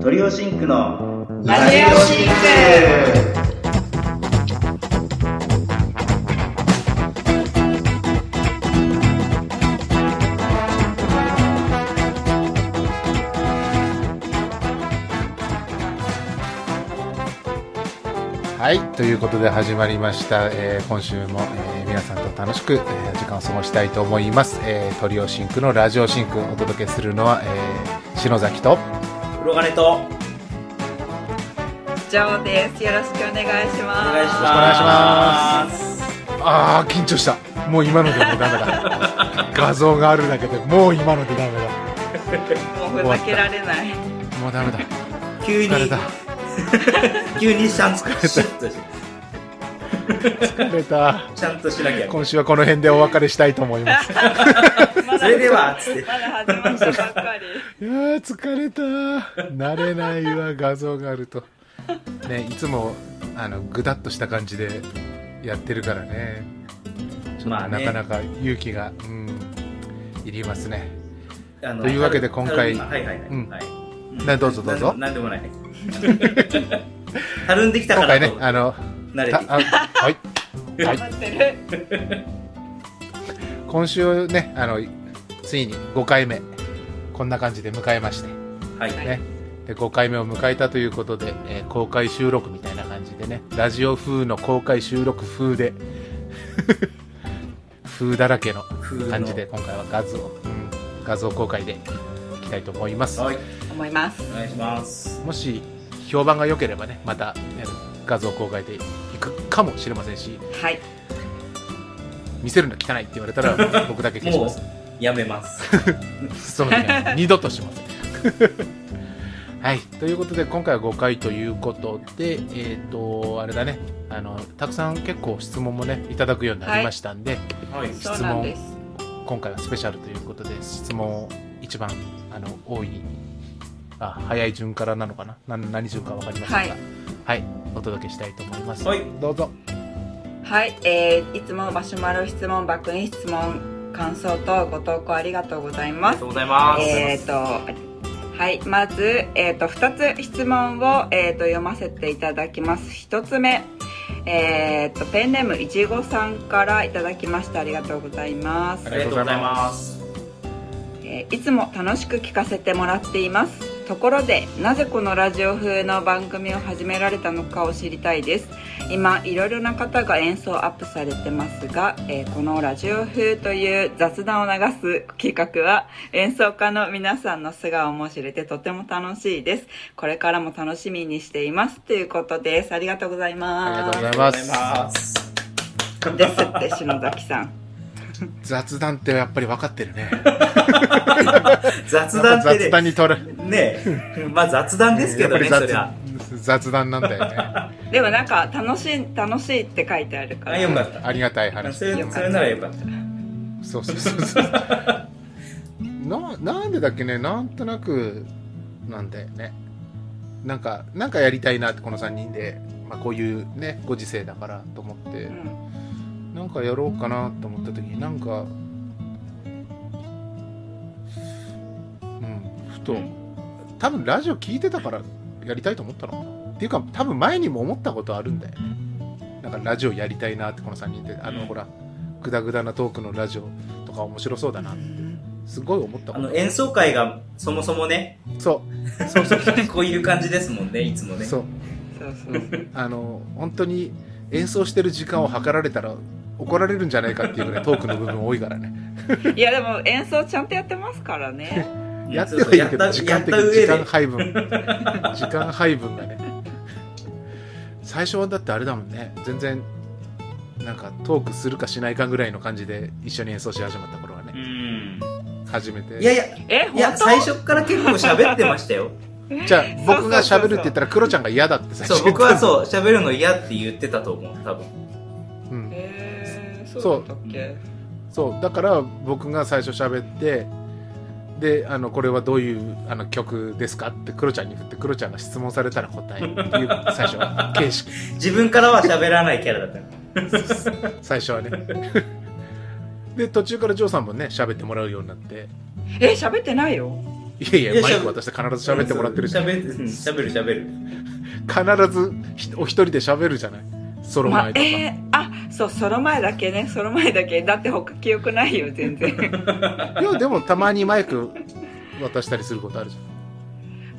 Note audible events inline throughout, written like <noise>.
トリオシンクのラジオシンクはい、ということで始まりました。えー今週も、えー皆さんと楽しく、えー時間を過ごしたいと思います。えートリオシンクのラジオシンクお届けするのは、えー篠崎と、黒金とジョーです。よろしくお願いします。お願いしお願いしますあー、緊張した。もう今のでもうダメだ。画像があるだけでもう今のでダメもうふざけられない。だ。もうダメだ。急に疲れた。<laughs> 急にシュッとし疲れた。ちゃんとしなきゃ今週はこの辺でお別れしたいと思います。それではつって。まだ始まったばっかり。いやー疲れた。慣れないわ画像があると。ねいつもあのぐだっとした感じでやってるからね。まあね。なかなか勇気が、うんいりますね。というわけで今回はいはいはい、うん。はい。ねどうぞどうぞ。なんでもない。たるんできた今回からと。ねあの慣れてきた。はい、はい、<laughs> 頑張ってる。今週ねあのついに5回目。こんな感じで迎えまして。はい、ね。で5回目を迎えたということで、えー公開収録みたいな感じでね。ラジオ風の公開収録風で。<laughs> 風だらけの感じで今回は画像、うん、画像公開でいきたいと思います、はい。思います。お願いします。もし評判が良ければねまた、ね画像公開でいくかもしれませんし。はい。見せるの汚いって言われたら僕だけ消しますやめます。<laughs> そうね、二度としません。<laughs> はい、ということで今回は5回ということで、えっ、と、あれだね、あの、たくさん結構質問もね、いただくようになりましたんで、はい。そうなんです。今回はスペシャルということで、質問を一番、あの、多い、あ、早い順からなのかな？な何順かわかりませんが、はい。はい、お届けしたいと思います。はい。どうぞ。はい、えー、いつもマシュマロ質問箱に質問、感想とご投稿ありがとうございます。ありがと。うございます、えー、とはいまず、えー、と2つ質問を、えー、と読ませていただきます。1つ目、えー、とペンネームいちごさんからいただきました。ありがとうございます。ありがとうございます。えーいつも楽しく聞かせてもらっていますところでなぜこのラジオ風の番組を始められたのかを知りたいです。今いろいろな方が演奏アップされてますが、えーこのラジオ風という雑談を流す企画は演奏家の皆さんの素顔も知れてとても楽しいです。これからも楽しみにしていますということです。ありがとうございあます。りがとうございます。ですって篠崎さん <laughs> 雑談ってやっぱり分かってるね。<laughs> 雑談って雑談に取る。ねねまあ雑談ですけどねやっぱりそりゃ雑雑談なんだよね。<laughs> でもなんか楽しい楽しいって書いてあるからあよかったありがたい話そ。れそれならよかったそうそうそうそう。な、なんでだっけね、なんとなく、なんだよね。なんか、なんかやりたいなって、この3人で、まあこういうね、ご時世だからと思ってう、んなんかやろうかなと思った時に、なんか、うん、ふと、多分ラジオ聞いてたからやりたいと思ったのかな。っていうか、多分前にも思ったことあるんだよね。なんかラジオやりたいなって、この3人で、あの、うん。ほら、グダグダなトークのラジオとか面白そうだなって、すごい思ったこと。あの演奏会がそもそもね。そう、そうそう <laughs> こういう感じですもんねいつもね。そう。そうそう。<laughs> あの、本当に演奏してる時間を測られたら怒られるんじゃないかっていうぐらいトークの部分多いからね。いやでも演奏ちゃんとやってますからね。<laughs> やってはいるけど、時間的時間配分。時間配分がね。最初はだってあれだもんね。全然、なんかトークするかしないかぐらいの感じで一緒に演奏し始まった頃はうね。ん初めて。いやいやえいや最初から結構喋ってましたよじゃあ僕が喋るって言ったらクロちゃんが嫌だって最初そう僕はそう喋るの嫌って言ってたと思う多分そう。そう。だったっけそう。だから僕が最初喋ってであのこれはどういうあの曲ですかってクロちゃんに振ってクロちゃんが質問されたら答えるっていう <laughs> 最初は。形式。自分からは喋らないキャラだったの。<laughs> 最初はね。<laughs> で途中からジョーさんもね喋ってもらうようになって。え喋ってないよ。いやいや、マイク渡して必ず喋ってもらってるじゃん。喋る、うん喋る、喋る。必ずひお一人で喋るじゃない。ソロま前とか。えー、あそうその前だけね。その前だけ。だって他記憶ないよ全然。<laughs> いや、でもたまにマイク渡したりすることあるじ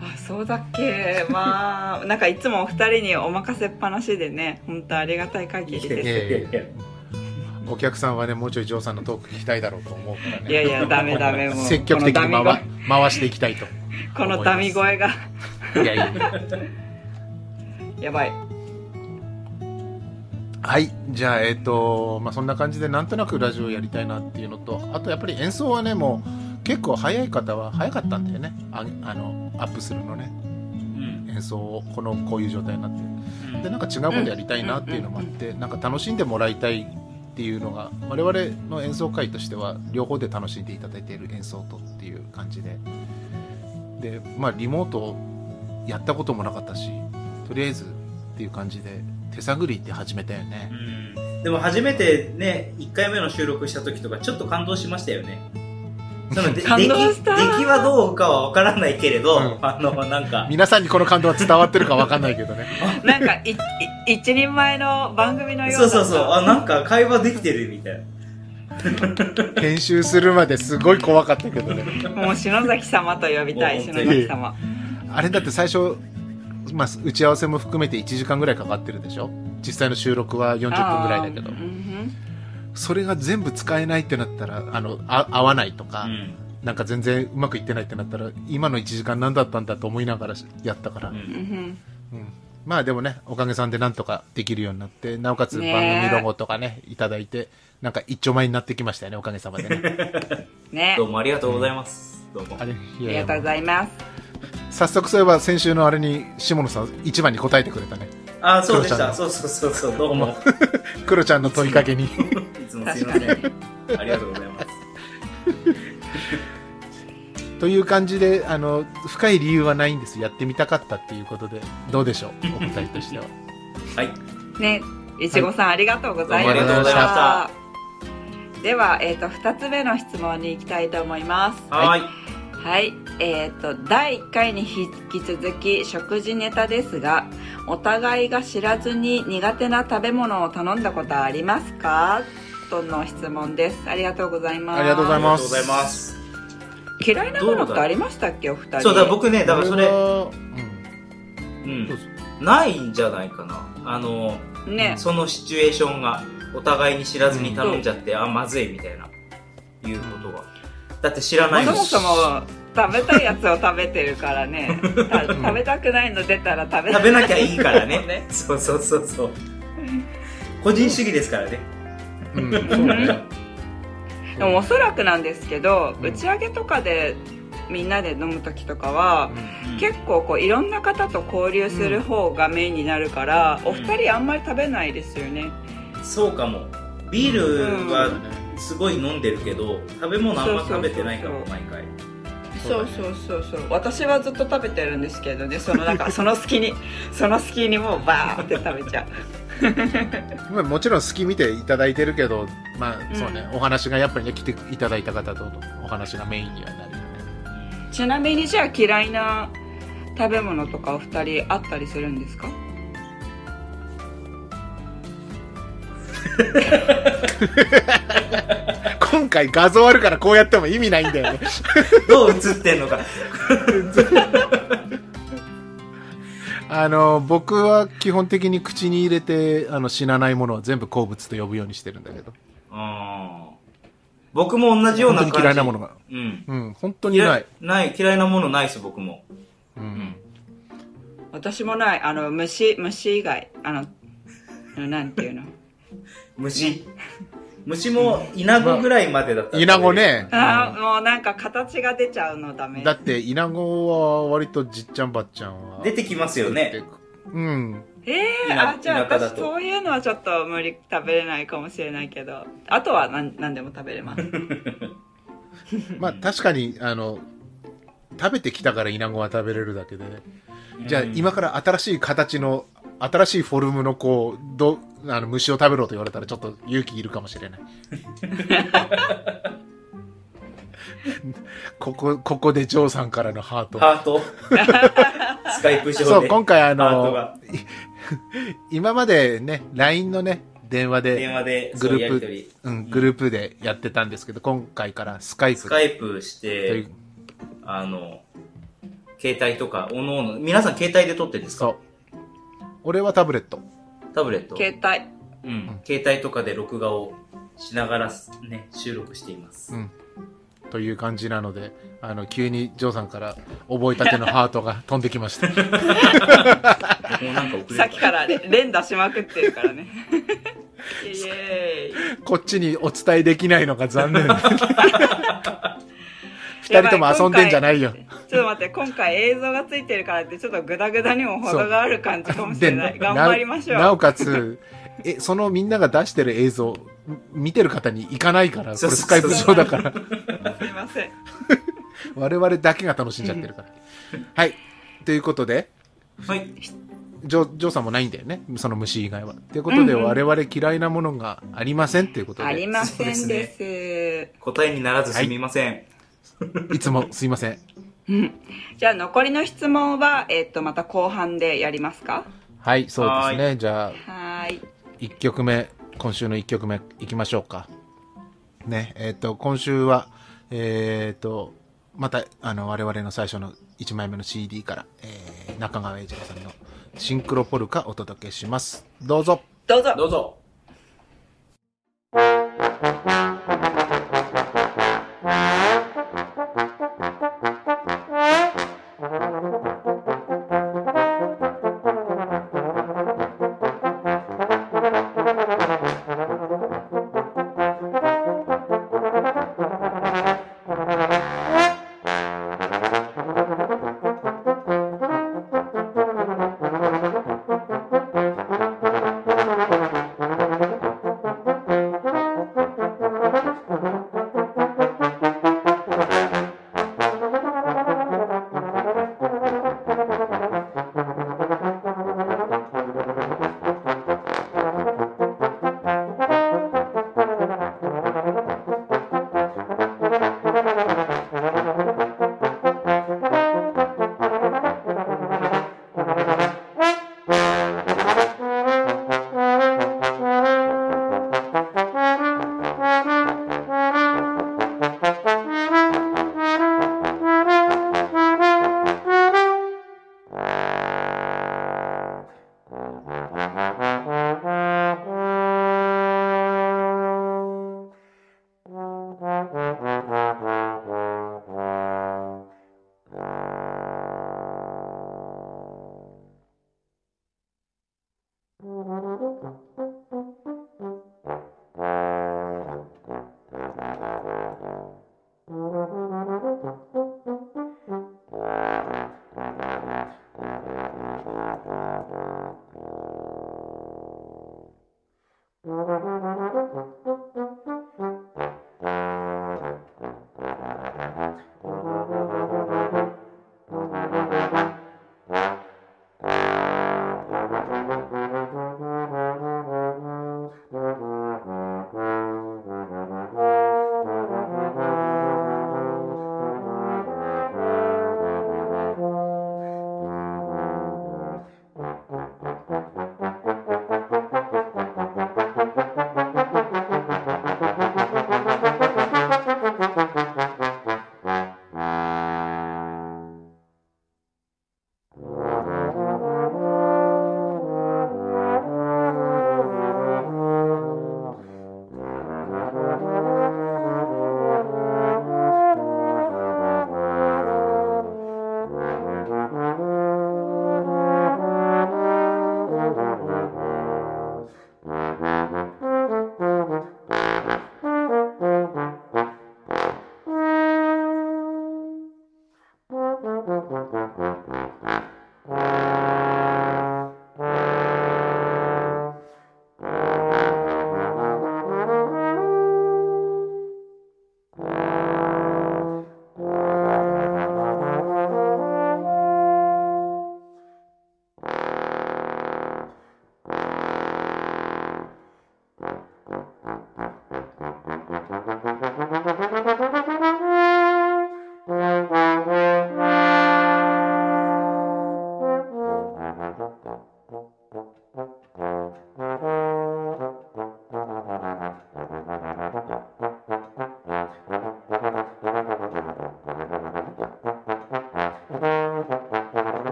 あそうだっけ。まあ <laughs> なんかいつもお二人にお任せっぱなしでね。本当ありがたい限りです。やいやいやいや。お客さんはね、もうちょいジョーさんのトーク聞きたいだろうと思うからね。いやいやダメダメもう。積極的に回ミ回していきたいと。このダミ声が。いやいや。<laughs> やばいはい。じゃあ、えっ、と、まあ、そんな感じで、なんとなくラジオやりたいなっていうのと、あとやっぱり演奏はね、もう、結構早い方は早かったんだよね。ああの、アップするのね。うん演奏を、この、こういう状態になって。うんで、なんか違うことやりたいなっていうのもあって、なんか楽しんでもらいたいっていうのが、我々の演奏会としては、両方で楽しんでいただいている演奏とっていう感じで。で、まあ、リモートやったこともなかったし、とりあえずっていう感じで、手探りって始めたよね。うんでも初めてね、1回目の収録した時とかちょっと感動しましたよね。そので <laughs> 感動した出来出来はどうかはわからないけれど、うんあの、なんか、皆さんにこの感動は伝わってるかわかんないけどね。<laughs> なんかいい一人前の番組のようだったそうそうそう、あ、なんか会話できてるみたいな。編集するまですごい怖かったけどね。<laughs> もう篠崎様と呼びたい篠崎様あれだって最初、まあ、打ち合わせも含めて1時間ぐらいかかってるでしょ？実際の収録は40分ぐらいだけど。うんそれが全部使えないってなったら、あの、あ合わないとか、うん。なんか全然うまくいってないってなったら、今の1時間何だったんだと思いながらやったから。ううんうんうんまあでもね、おかげさんでなんとかできるようになって、なおかつ番組ロゴとかね、いただいて、なんか一丁前になってきましたよね、おかげさまでね。<laughs> ねどうもありがとうございます。どうもあ。りがとうございます早速そういえば先週のあれに下野さん一番に答えてくれたね。あ、そうでした。そうそうそうそう、どうも。<laughs> クロちゃんの問いかけに。いつも。すいません。ありがとうございます。という感じであの深い理由はないんです。やってみたかったっていうことでどうでしょう？お答えとしては。はい。ね。い。ちごさん、ありがとうございました。どうもありがとうございまでは、えー、と2つ目の質問に行きたいと思います。はーい。はい、えー、と第1回に引き続き食事ネタですがお互いが知らずに苦手な食べ物を頼んだことはありますか？との質問です。ありがとうございます。ありがとうございます。嫌いなものってありましたっけ？お二人。そうだ、僕ね、だからそれ、はうん。どうぞないんじゃないかな。あの、ね。そのシチュエーションが、お互いに知らずに頼んじゃって、あ、まずいみたいな、いうことが。だって知らないそもしそも食べたいやつを食べてるからね。た <laughs> 食べたくないの出たら食べ食べなきゃいいからね。ね。そうそうそうそう。個人主義ですからね。うん。うん。そうねでもおそらくなんですけど、うん。打ち上げとかでみんなで飲む時とかは、うん。結構こういろんな方と交流する方がメインになるから、うん。お二人あんまり食べないですよね、そうかも。ビールはすごい飲んでるけど、食べ物あんま食べてないかも、そうそう毎回。そうそうそうそう。私はずっと食べてるんですけどねそのなんか <laughs> その隙にその隙にもうバーって食べちゃう。<laughs> まあ、もちろん好き見ていただいてるけどまあうん。そうね、お話がやっぱりね来ていただいた方とお話がメインにはなるよね。ちなみにじゃあ嫌いな食べ物とかお二人あったりするんですか？<laughs> 今回画像あるからこうやっても意味ないんだよね <laughs> どう映ってんのか。<laughs> あの僕は基本的に口に入れてあの死なないものは全部好物と呼ぶようにしてるんだけどうん僕も同じような感じ。本当に嫌いなものがうん。うん本当にない嫌いない。嫌いなものないです、僕も。ううんん。私もないあの虫虫以外あのあのなんていうの？虫。虫もイナゴぐらいまでだったらイナゴ。ね。あーもうなんか形が出ちゃうのダメ。だってイナゴは割とじっちゃんばっちゃんは出てきますよね。うん。えー、田あじゃあ田舎だと。私そういうのはちょっと無理食べれないかもしれないけど。あとは何何でも食べれます。<laughs> まあ確かにあの食べてきたからイナゴは食べれるだけで。じゃあうん。今から新しい形の新しいフォルムのこうどあの虫を食べろと言われたらちょっと勇気いるかもしれない <laughs> ここ、ここでジョーさんからのハート。ハート <laughs> スカイプ上で。そう、今回あの、が <laughs> 今までね、LINE のね、電話電で、話でグループそう。うん、グループでやってたんですけど、今回からスカイプスカイプしてう、あの、携帯とか、おのおの、皆さん携帯で撮ってるんですか？そう。俺はタブレット。タブレット。携帯うん。携帯とかで録画をしながらね、収録しています。うん。という感じなので、あの、急にジョーさんから覚えたてのハートが飛んできました。もうなんか遅れさっきからね連打しまくってるからね <laughs> イエーイこっちにお伝えできないのが残念。<laughs> 二人とも遊んでんじゃないよ。ちょっと待って今回映像がついてるからってちょっとグダグダにも程がある感じかもしれない頑張りましょうななおかつ、え、そのみんなが出してる映像、見てる方に行かないから、これスカイプ上だから、すいません <laughs> 我々だけが楽しんじゃってるから。はい。ということで、はい。ジョジョーさんもないんだよね。その虫以外は。ということで、うんうん我々嫌いなものがありませんっていうことで、ありませんです答えにならずすみません。いつもすいません。う <laughs> んじゃあ残りの質問は、えっとまた後半でやりますか？はい、そうですね。じゃあ、はーい1曲目、今週の1曲目いきましょうか。ね、えっ、と、今週は、えっ、と、また、あの、我々の最初の1枚目の CD から、えー、中川英二郎さんのシンクロポルカお届けします。どうぞ。どうぞどうぞ。「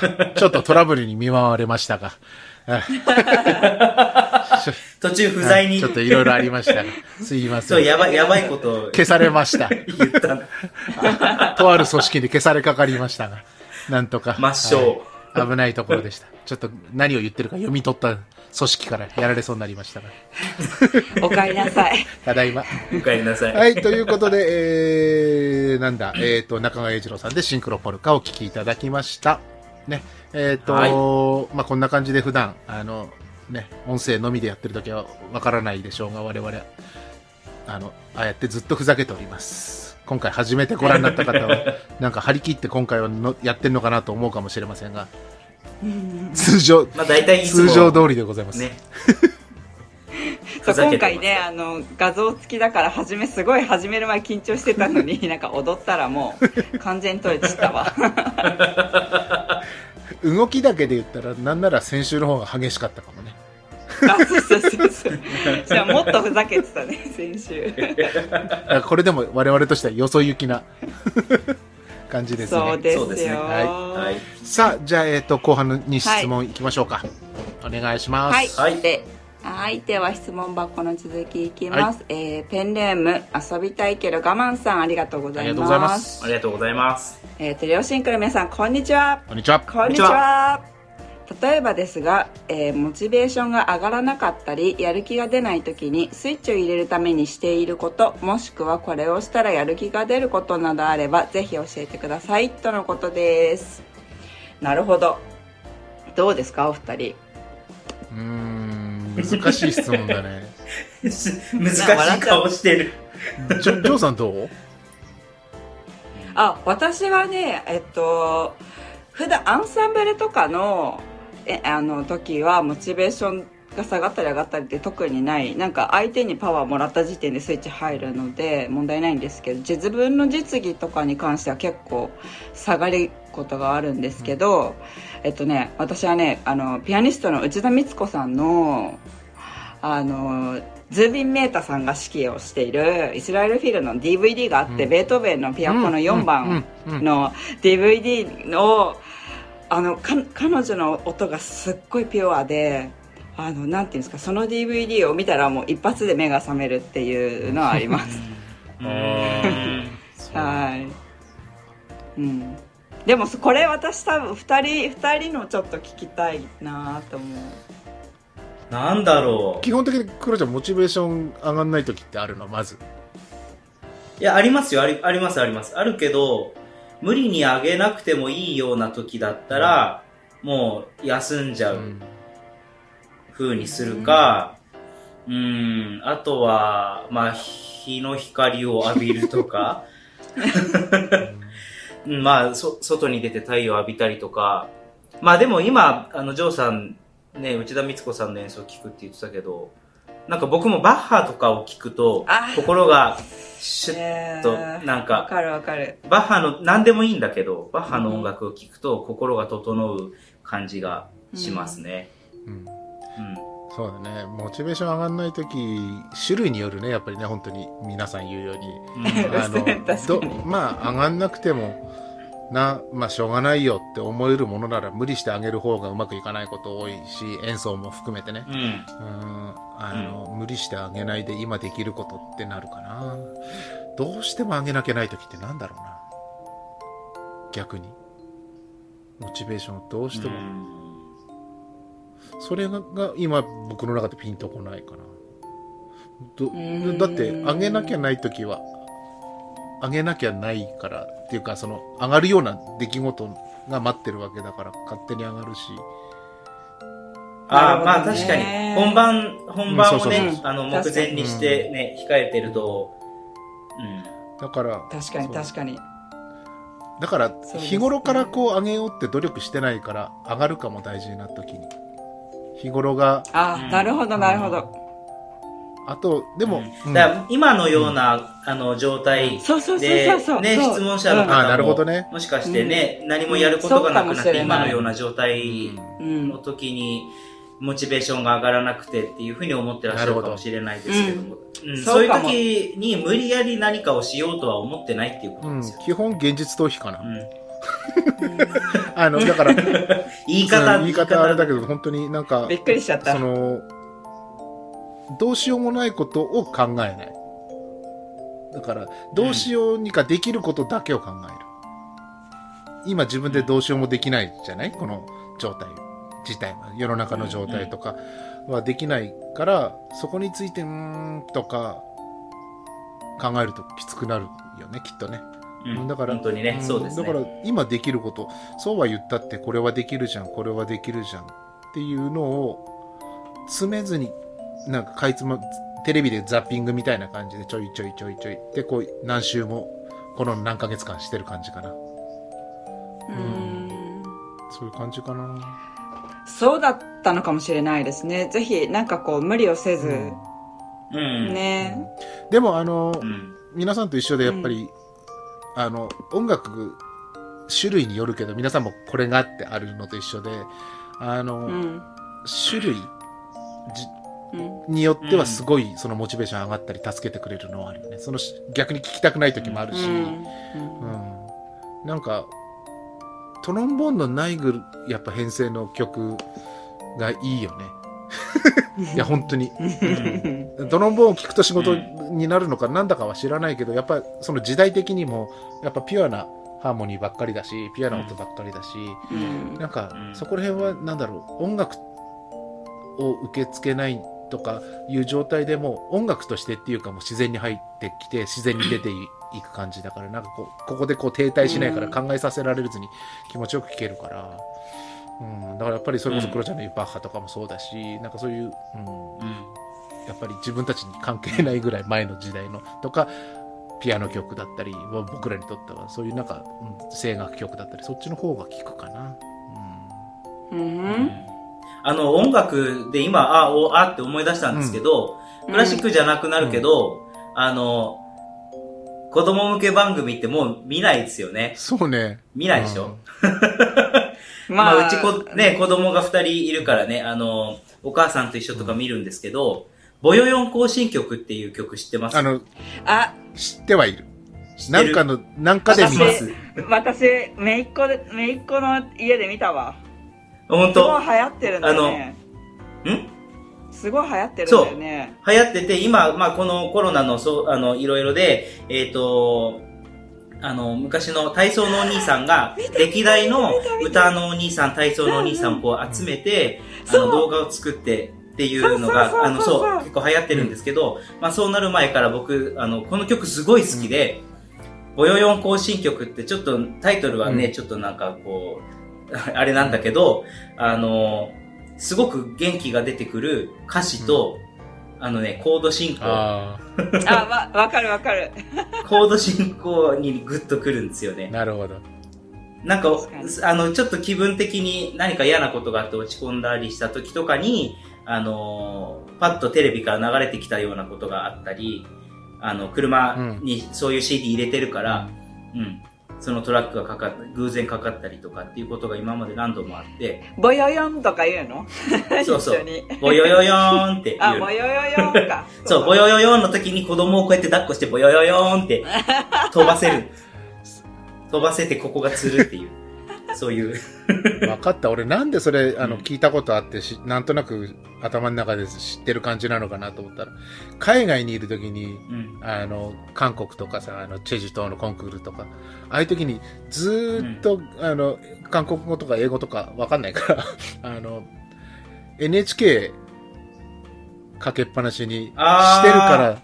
<laughs> ちょっとトラブルに見舞われましたが。<laughs> あ途中不在にちょっといろいろありましたが。すいませそう、ん。やばい、やばいことを消されました。言ったの。<laughs> とある組織で消されかかりましたが。なんとか。抹消はい危ないところでした。ちょっと何を言ってるか読み取った組織からやられそうになりましたが。おかえりなさい。ただいま。お帰りなさい。はい、ということで、えー、なんだ、えっ、と、中川英二郎さんでシンクロポルカをお聞きいただきました。ね。えっ、と、はいまあ、こんな感じで普段、あの、ね、音声のみでやってるときはわからないでしょうが、我々、あの、ああやってずっとふざけております。今回初めてご覧になった方は、<laughs> なんか張り切って今回はのやってんのかなと思うかもしれませんが、通常、まあ大体。通常通りでございます。ね。<laughs> そう今回ねあの画像付きだから初めすごい始める前緊張してたのになんか踊ったらもう完全に取れてたわ <laughs> 動きだけで言ったら、なんなら先週の方が激しかったかもね。あそうそうそうそうじゃあもっとふざけてたね先週これでも我々としてはよそ行きな感じですね。そうですよそうですねはい。さあ、じゃあ、えっ、と、後半に質問いきましょうか。お願いします。はい、はいではいでは質問箱の続きいきます、えーペンネーム遊びたいけど我慢さんありがとうございまます。すありがとうございます。えー、と両親から皆さんこんにちは。こんにちは。こんにちは。例えばですが、えーモチベーションが上がらなかったりやる気が出ない時にスイッチを入れるためにしていることもしくはこれをしたらやる気が出ることなどあればぜひ教えてくださいとのことです。なるほど。どうですかお二人？うーん、難しい質問だね。<laughs> 難しい顔してる。<laughs> ジョジョーさんどう？あ私はねえっと普段アンサンブルとかのえあの時はモチベーションが下がったり上がったりって特にない。なんか相手にパワーもらった時点でスイッチ入るので問題ないんですけど自分の実技とかに関しては結構下がることがあるんですけど、えっとね私はねあのピアニストの内田光子さんのあのズービン・メータさんが指揮をしているイスラエルフィルの DVD があって、うん。ベートーベンのピアノの4番の DVD のあのか彼女の音がすっごいピュアであのなんていうんですかその DVD を見たらもう一発で目が覚めるっていうのはあります。はい、うん、でもこれ私多分2人二人のちょっと聞きたいなと思うなんだろ基本的にクロちゃんモチベーション上がんない時ってあるのまず。う。いや、ありますよ。ありあります、あります。あるけど、無理に上げなくてもいいような時だったら、もう休んじゃう風にするか、うん、あとは、まあ、日の光を浴びるとか、<laughs> うんまあ、そ、外に出て太陽を浴びたりとか、まあでも今、あの、ジョーさん、ね、内田光子さんの演奏を聞くって言ってたけど、なんか僕もバッハとかを聞くとあ、心がシュッえと、ーなんか、わかるわかるバッハの、何でもいいんだけど、バッハの音楽を聴くと心が整う感じがしますね。うんうん。そうだね。モチベーション上がんない時、種類によるね、やっぱりね、本当に。皆さん言うように。うん。あの <laughs> まあ上がんなくてもなまあしょうがないよって思えるものなら無理してあげる方がうまくいかないこと多いし演奏も含めてね。うん。うん。あの、無理してあげないで今できることってなるかな。どうしてもあげなきゃない時ってなんだろうな。逆に。モチベーションをどうしても、それがが今僕の中でピンとこないかな。だって上げなきゃない時は上げなきゃないからっていうかその上がるような出来事が待ってるわけだから勝手に上がるし。ああ、まあ確かに。本番、本番をねあの、目前にしてね、控えてると、うん。だから確かに確かに。だから日頃からこう上げようって努力してないから上がるかも大事な時に日頃が。あ、うんなるほどなるほど、あとでも、うん。だから今のような、あの、状態そうそうそうでそうそう、ね、質問者の方なるほどね。も、もしかしてね、何もやることがなくなって、今のような状態うん。の時に、モチベーションが上がらなくてっていうふうに思ってらっしゃるかもしれないですけども、うん。そそうういう時に無理やり何かをしようとは思ってないっていうことうんですよ。基本現実逃避かな、うん <laughs> あの、だから、<laughs> 言い方、言い方あれだけど、本当になんかび、っくりしちゃったそ。の、どうしようもないことを考えない。だから、どうしようにかできることだけを考える。今自分でどうしようもできないじゃない？この状態自体は。世の中の状態とかはできないから、そこについて、うーんとか、考えるときつくなるよね、きっとね。うん。だから本当にね、ん。そうですね。だから今できること。そうは言ったってこれはできるじゃん。これはできるじゃん。っていうのを詰めずになんかかいつまテレビでザッピングみたいな感じでちょいちょいちょいちょい。でこう何週もこの何ヶ月間してる感じかな。うん。そういう感じかな。そうだったのかもしれないですね。ぜひ、なんかこう、無理をせず、うん。ね。でもあの、うん。皆さんと一緒でやっぱり、あの音楽種類によるけど皆さんもこれがってあるのと一緒であの、うん。種類。によってはすごいそのモチベーション上がったり助けてくれるのはあるよね。そのし逆に聞きたくない時もあるし、うん。うんなんかトロンボーンのナイグルやっぱ編成の曲がいいよね。<laughs> いや本当に。うん。トロンボーンを聴くと仕事になるのかなんだかは知らないけどやっぱその時代的にもやっぱピュアなハーモニーばっかりだしピュアな音ばっかりだし、うん。なんかうん。そこら辺はなんだろう音楽を受け付けないとかいう状態でも音楽としてっていうかもう自然に入ってきて自然に出ていく感じだからなんかこうここでこう停滞しないから考えさせられずに気持ちよく聴けるから、うん、だからやっぱりそれこそクロちゃんの言うバッハとかもそうだしなんかそういう、うん、うん。やっぱり自分たちに関係ないぐらい前の時代のとかピアノ曲だったり僕らにとってはそういうなんか、うん、声楽曲だったりそっちの方が聴くかな。うんうん。あの、音楽で今、あ、お、あって思い出したんですけど、クラシックじゃなくなるけど、あの、子供向け番組ってもう見ないですよね。そうね。見ないでしょ、<laughs> <laughs> ままあ、うちこ、ね、子供が二人いるからね、あの、お母さんと一緒とか見るんですけど、ボヨヨン行進曲っていう曲知ってます？あの、あ、知ってはいる。知ってるなんかの、なんかで見ます。す。私、めいっ子で、めいっ子の家で見たわ。本すごい当流行ってるんだよね。ん？すごい流行ってるんだよね。流行ってて、今、まあ、このコロナの、そう、あの、いろいろで、えっ、と、あの、昔の体操のお兄さんが、歴代の歌のお兄さん、体操のお兄さんをこう集めて、あの、動画を作って、っていうのが、あの、そう、結構流行ってるんですけど、まあ、そうなる前から僕、あの、この曲すごい好きで、ボヨヨン行進曲ってちょっとタイトルはね、うん。ちょっとなんかこう、あれなんだけど、あの、すごく元気が出てくる歌詞と、あのね、コード進行、あ <laughs> あ、わ、わかるわかる。<laughs> コード進行にグッとくるんですよあ、ね。なるほど。なんかあの、ちょっと気分的に何か嫌なことがあって落ち込んだりした時とかに、あのー、パッとテレビから流れてきたようなことがあったり、あの、車にそういう CD 入れてるから、うん、そのトラックがかかっ偶然かかったりとかっていうことが今まで何度もあって、ボヨヨンとか言うの？<laughs> そうそう。ボヨヨヨーンって言あ、うのボ。ヨヨヨンか。<laughs> そう、ボヨヨヨーンの時に子供をこうやって抱っこして、ボヨヨヨーンって飛ばせる。飛ばせてここがつるっていう。そういう。分かった。俺なんでそれ、あの、うん聞いたことあってし、なんとなく頭の中で知ってる感じなのかなと思ったら、海外にいる時に、うん。あの、韓国とかさ、あの、チェジュ島のコンクールとか、ああいう時にずーっと、あの、韓国語とか英語とかわかんないから、<laughs> あの、NHK かけっぱなしにしてるから、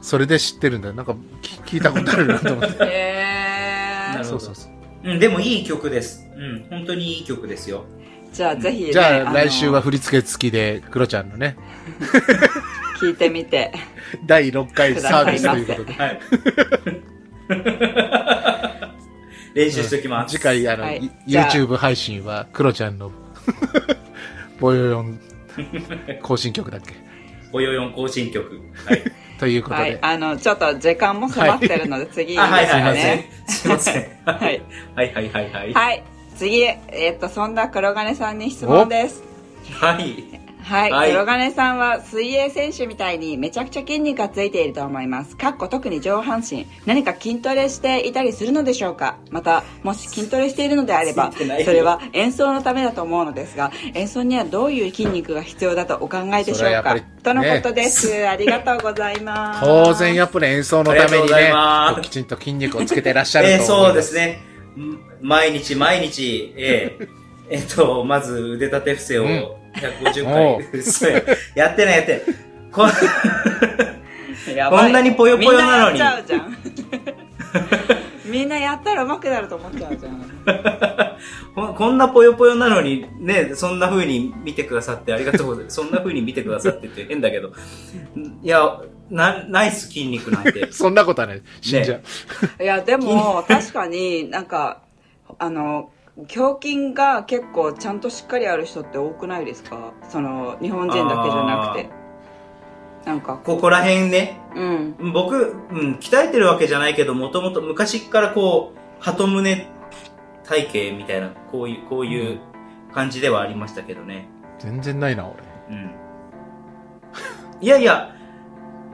それで知ってるんだよ。なんか聞聞いたことあるなと思って。へーなるほどそうそうそう。うん、でもいい曲です。うん、本当にいい曲ですよ。じゃあぜひね、じゃあの来週は振り付け付きで、クロちゃんのね、<laughs> 聞いてみて。<laughs> 第6回サービスということで。はい。練習しておきます。次回、あの、はい YouTube 配信は、クロちゃんの、<laughs> ボヨヨン更新曲だっけ？ボヨヨン行進曲。はい。ということで、はい。あの、ちょっと時間も迫ってるので、次いいあ、ですね。すいません。<laughs> はい。はいはいはいはい。はい。次、えっと、そんな黒金さんに質問です。はい。はい。はい黒金さんは水泳選手みたいにめちゃくちゃ筋肉がついていると思います。かっこ特に上半身。何か筋トレしていたりするのでしょうか？また、もし筋トレしているのであれば、それは演奏のためだと思うのですが、演奏にはどういう筋肉が必要だとお考えでしょうか？とのことです。ありがとうございます。当然やっぱり演奏のためにねますきちんと筋肉をつけてらっしゃるとえー、思いますそうですね。ん毎日毎日、えーえっと、まず腕立て伏せをうん150回、そうややってないやってない。ここんなにぽよぽよなのにみんなやっちゃうじゃん。みんなやったら上手くなると思っちゃうじゃん。<laughs> ここんなぽよぽよなのに、ね、そんな風に見てくださってありがとうございます。<laughs> そんな風に見てくださってって変だけど。いや、な、ナイス筋肉なんて。<laughs> そんなことはない死んじゃう、いや、でも、確かになんか、あの、胸筋が結構ちゃんとしっかりある人って多くないですか？その、日本人だけじゃなくて。なんか、ここら辺ね、うん。僕、うん、鍛えてるわけじゃないけど、もともと昔からこう、鳩胸体型みたいな、こういう、こういう感じではありましたけどね。全然ないな俺うん。いやいや、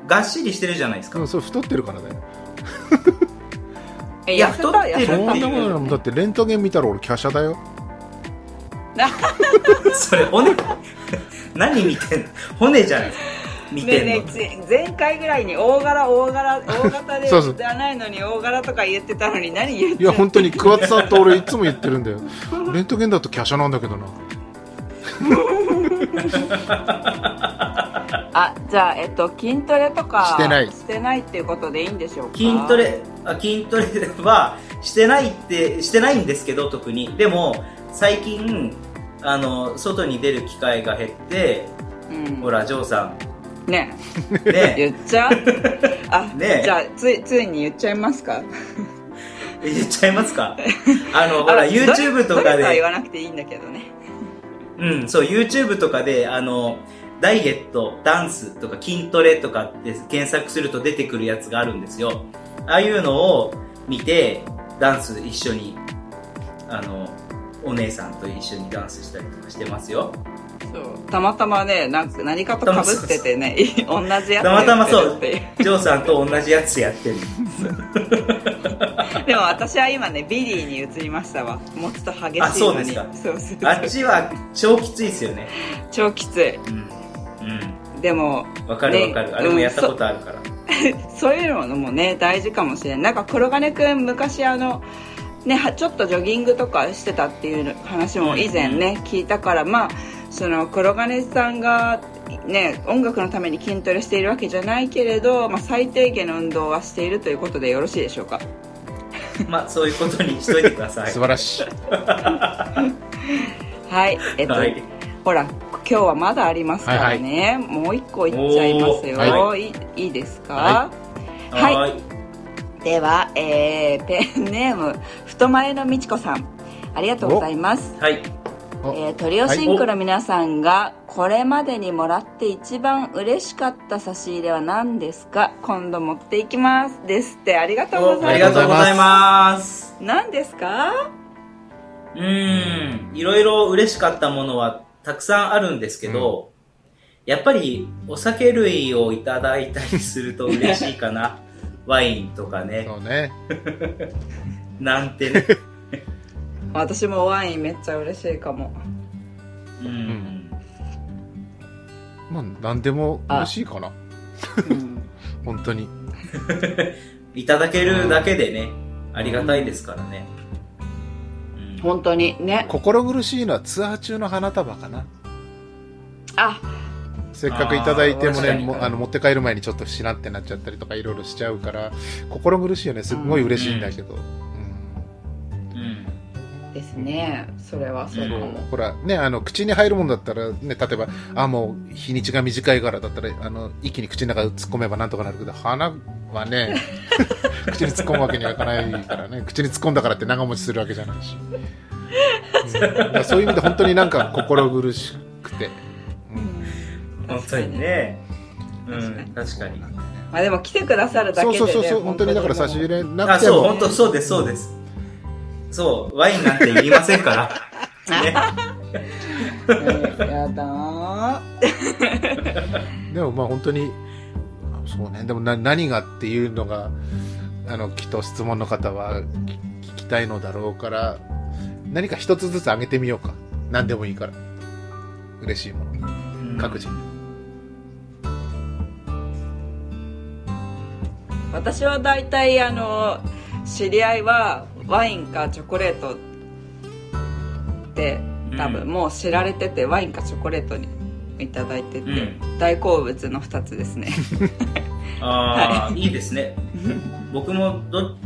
がっしりしてるじゃないですか。でもそれ太ってるからだよえ、<laughs> いや太ってる。そんな痩せた？ものもだってレントゲン見たら俺華奢だよ。<laughs> それ骨？<laughs> 何見てんの？骨じゃないですか見ねえてんの、ねえつ前回ぐらいに大柄大柄 <laughs> 大型でじゃないのに大柄とか言ってたのに何言っいてや本当に桑田さんと俺いつも言ってるんだよ。レントゲンだと華奢なんだけどなあじゃあえっと筋トレとかしてない。してないっていうことでいいんでしょうか？筋トレあ筋トレは <laughs> してないってしてないんですけど特に。でも最近あの外に出る機会が減ってうん。ほらジョーさねん。ね。<laughs> 言っちゃう？あ、<laughs> ね。えじゃあついついに言っちゃいますか？言っちゃいますか？あのほらあ YouTube とかどれどれは言でわなくていいんだけどね。うんそう YouTube とかであのダイエットダンスとか筋トレとかって検索すると出てくるやつがあるんですよ。ああいうのを見てダンス一緒にあのお姉さんと一緒にダンスしたりとかしてますよ。そう。たまたまねなんか何かとかぶっててね同じやつたまたまそう。ジョーさんと同じやつやってる。<laughs> でも私は今ねビリーに移りましたわ。もうちょっと激しいのに。あそうですか。あっちは超きついですよね。超きつい。うんでもうんわかるわかる、ねあれもやったことあるから、そ <laughs> ういうのもね大事かもしれないなんか黒金くん昔あのねはちょっとジョギングとかしてたっていう話も以前ね、聞いたからまあその黒金さんがね音楽のために筋トレしているわけじゃないけれど、まあ、最低限の運動はしているということでよろしいでしょうか？まあそういうことにしといてください。素晴らしい。<laughs> はいえっと、はいほら今日はまだありますからね、もう一個いっちゃいますよ、、はい。いいですか、ははい。はい。では、えー、<laughs> ペンネーム太前のみちこさん。ありがとうございます。はい。お。えー、トリオシンクの皆さんがこれまでにもらって一番嬉しかった差し入れは何ですか？今度持っていきます。ですって。ありがとうごおありざいます。がとうございます。何ですか？うーん。いろいろ嬉しかったものはたくさんあるんですけど、やっぱりお酒類をいただいたりすると嬉しいかな。<laughs> ワインとかね。そうね。<laughs> なんてね。<laughs> 私もワインめっちゃ嬉しいかも。うん、まあ何でも嬉しいかな。うん。本当に。いただけるだけでね、ありがたいですからね、うん本当に。ね。心苦しいのはツアー中の花束かな。あ。せっかくいただいてもねもあの持って帰る前にちょっとしなってなっちゃったりとかいろいろしちゃうから心苦しいよね。すっごい嬉しいんだけど、うんうんですね。それはそうかも、ほらねあの口に入るもんだったらね例えばあもう日にちが短いからだったらあの一気に口の中突っ込めばなんとかなるけど花はね <laughs> 口に突っ込むわけにはいかないからね。口に突っ込んだからって長持ちするわけじゃないし、うん。そういう意味で本当になんか心苦しくて、うん。本当にね。うん確かに。まあでも来てくださるだけで、ね、そうそうそうそう本当にだから差し入れなくても。あそう本当そうですそうですそうワインなんていりませんから。ね。えーやだー。<laughs> でもまあ本当にそうね。でもな何がっていうのがあのきっと質問の方は聞聞きたいのだろうから何か一つずつあげてみようか。何でもいいから。嬉しいもの。各自、私は大体あの知り合いはワインかチョコレートって多分もう知られてて、ワインかチョコレートにいただいてて、うん。大好物の2つですね。ああ、い、いですね。<laughs> 僕もど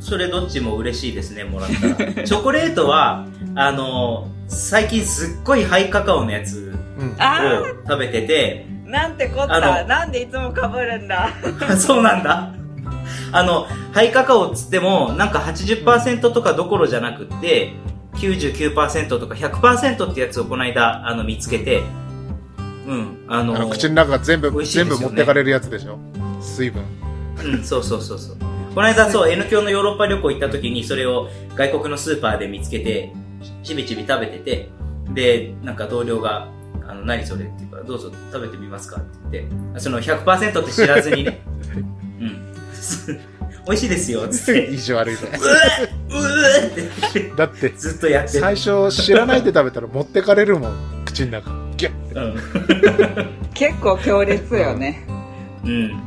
それどっちも嬉しいですねもらったら。<laughs> チョコレートはあの最近すっごいハイカカオのやつを食べてて。なんてこっあたの。なんでいつもかぶるんだ。<laughs> そうなんだあのハイカカオっつってもなんか80%とかどころじゃなくって99%とか100%ってやつをこの間あの見つけてうんあのあの口の中が全部、ね全部持ってかれるやつでしょ？水分うん、そうそうそうそう。この間そう、N 教のヨーロッパ旅行行った時にそれを外国のスーパーで見つけて、ちびちび食べてて、で、なんか同僚が、あの、何それって言うから、どうぞ食べてみますかって言って、その100%って知らずにね、うん。美味しいですよ、つって。<laughs> 意地悪いねうーってだってずっとやってる。最初知らないで食べたら持ってかれるもん口の中ギュッうん。<laughs> 結構強烈よねうん。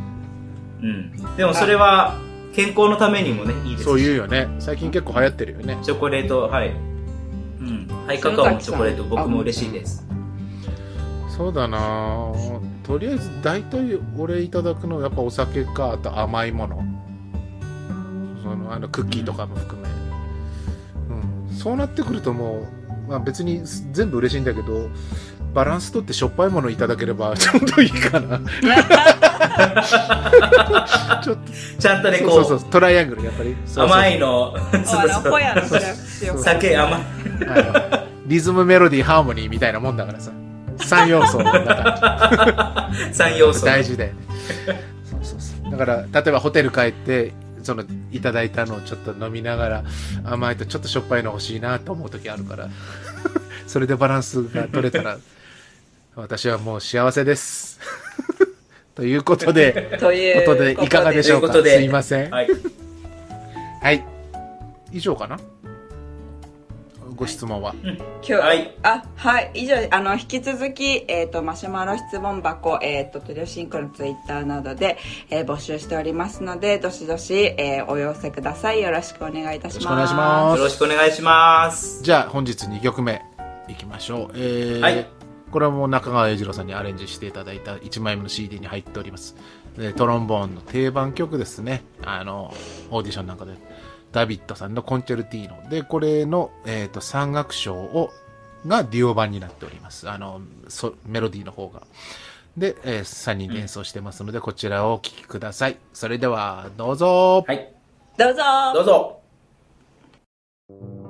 うん。でもそれは健康のためにもね、いいですしそういうよね最近結構流行ってるよねチョコレート、はい。うん。ハイカカオのチョコレート、僕も嬉しいです。そうだなとりあえず大体俺いただくのはやっぱお酒かあと甘いもの。そのあのクッキーとかも含め、うん、そうなってくるともう、まあ、別に全部嬉しいんだけどバランスとってしょっぱいものいただければ <laughs> ちょうどいいかな。<laughs> ちょっと。ちゃんとね、こう、そうそうそう。トライアングルやっぱり。そうそう甘いの、酒甘い。あのリズムメロディーハーモニーみたいなもんだからさ3要素。の <laughs> 中三要素。大事だよねそうそうそう。だから例えばホテル帰ってそのいただいたのをちょっと飲みながら甘いとちょっとしょっぱいの欲しいなと思う時あるから。<laughs> それでバランスが取れたら私はもう幸せです。<laughs> ということでということでいかがでしょうか？すいません。はい。はい。以上かな？ご質問は？今日、はい。あはい。以上あの引き続き、えー、とマシュマロ質問箱、えー、とトリオシンクのツイッターなどで、えー募集しておりますのでどしどし、えーお寄せください。よろしくお願いいたします。よろしくお願いします。じゃあ本日2曲目いきましょう、えーはい。これはもう中川英二郎さんにアレンジしていただいた1枚目の CD に入っております。でトロンボーンの定番曲ですね。あのオーディションなんかでダビッドさんのコンチェルティーノ。でこれの、えー、と三楽章をがデュオ版になっております。あのそメロディーの方が。で、え3人で演奏してますので、こちらをお聴きください。それではどうぞ。はい。どうぞ。どうぞ。「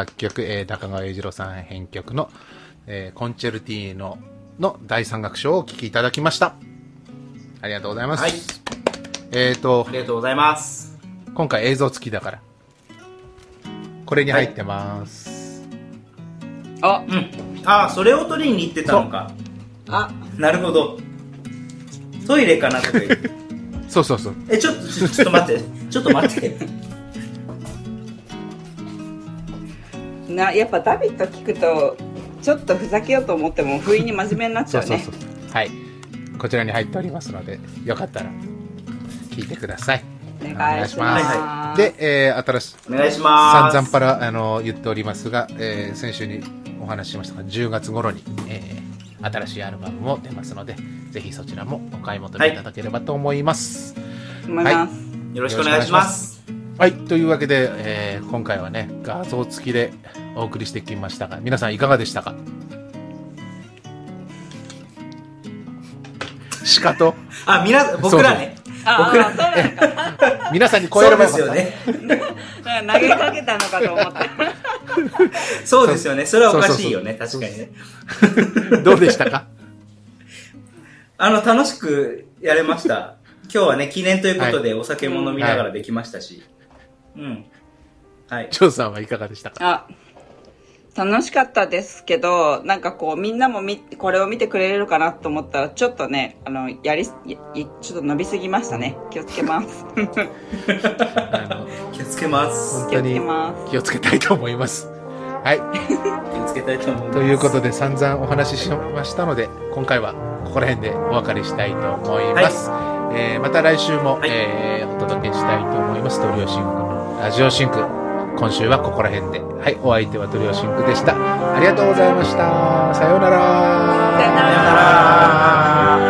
作曲、えー、中川英二郎さん編曲の、えー、コンチェルティーノの第三楽章をお聴きいただきました。ありがとうございます。はいえーとあ、りがとうございます。今回映像付きだから。これに入ってます。あうん。ああ、それを取りに行ってたのか。あなるほど。トイレかなとか。<laughs> そうそうそう。え、ちょっと、ちょっと待って。ちょっと待って。なやっぱダビッド聞くとちょっとふざけようと思っても不意に真面目になっちゃうねそうそうそう。はい。こちらに入っておりますので、よかったら聞いてください。お願いしますで、えー、新しお願いします。散々パラあの言っておりますが、えー先週にお話ししましたが10月頃に、えー新しいアルバムも出ますのでぜひそちらもお買い求めいただければと思います。思います、よろしくお願いします。はい、というわけで、えー今回はね画像付きでお送りしてきましたが皆さんいかがでしたか？しかとあ、みな、僕らね。あ僕らあそうなのか皆さんに超えそうでればよかったすよね。投げかけたのかと思ったそうですよね。それはおかしいよね。確かにね。<laughs> どうでしたか？あの、楽しくやれました。<laughs> 今日はね、記念ということでお酒も飲みながらできましたし。うん。はい。ジョーさんはいかがでしたか？あ楽しかったですけどなんかこうみんなもみこれを見てくれるかなと思ったらちょっとねあのやりちょっと伸びすぎましたね気をつけます <laughs> 気をつけます。本当に気をつけたいと思います。はい。気をつけたいと思います。ということで散々お話ししましたので今回はここら辺でお別れしたいと思います、えーまた来週も、はいえーお届けしたいと思いますトリオシンクのラジオシンク。今週はここら辺で。はい、お相手はトリオシンクでした。ありがとうございました。さようなら。さようなら。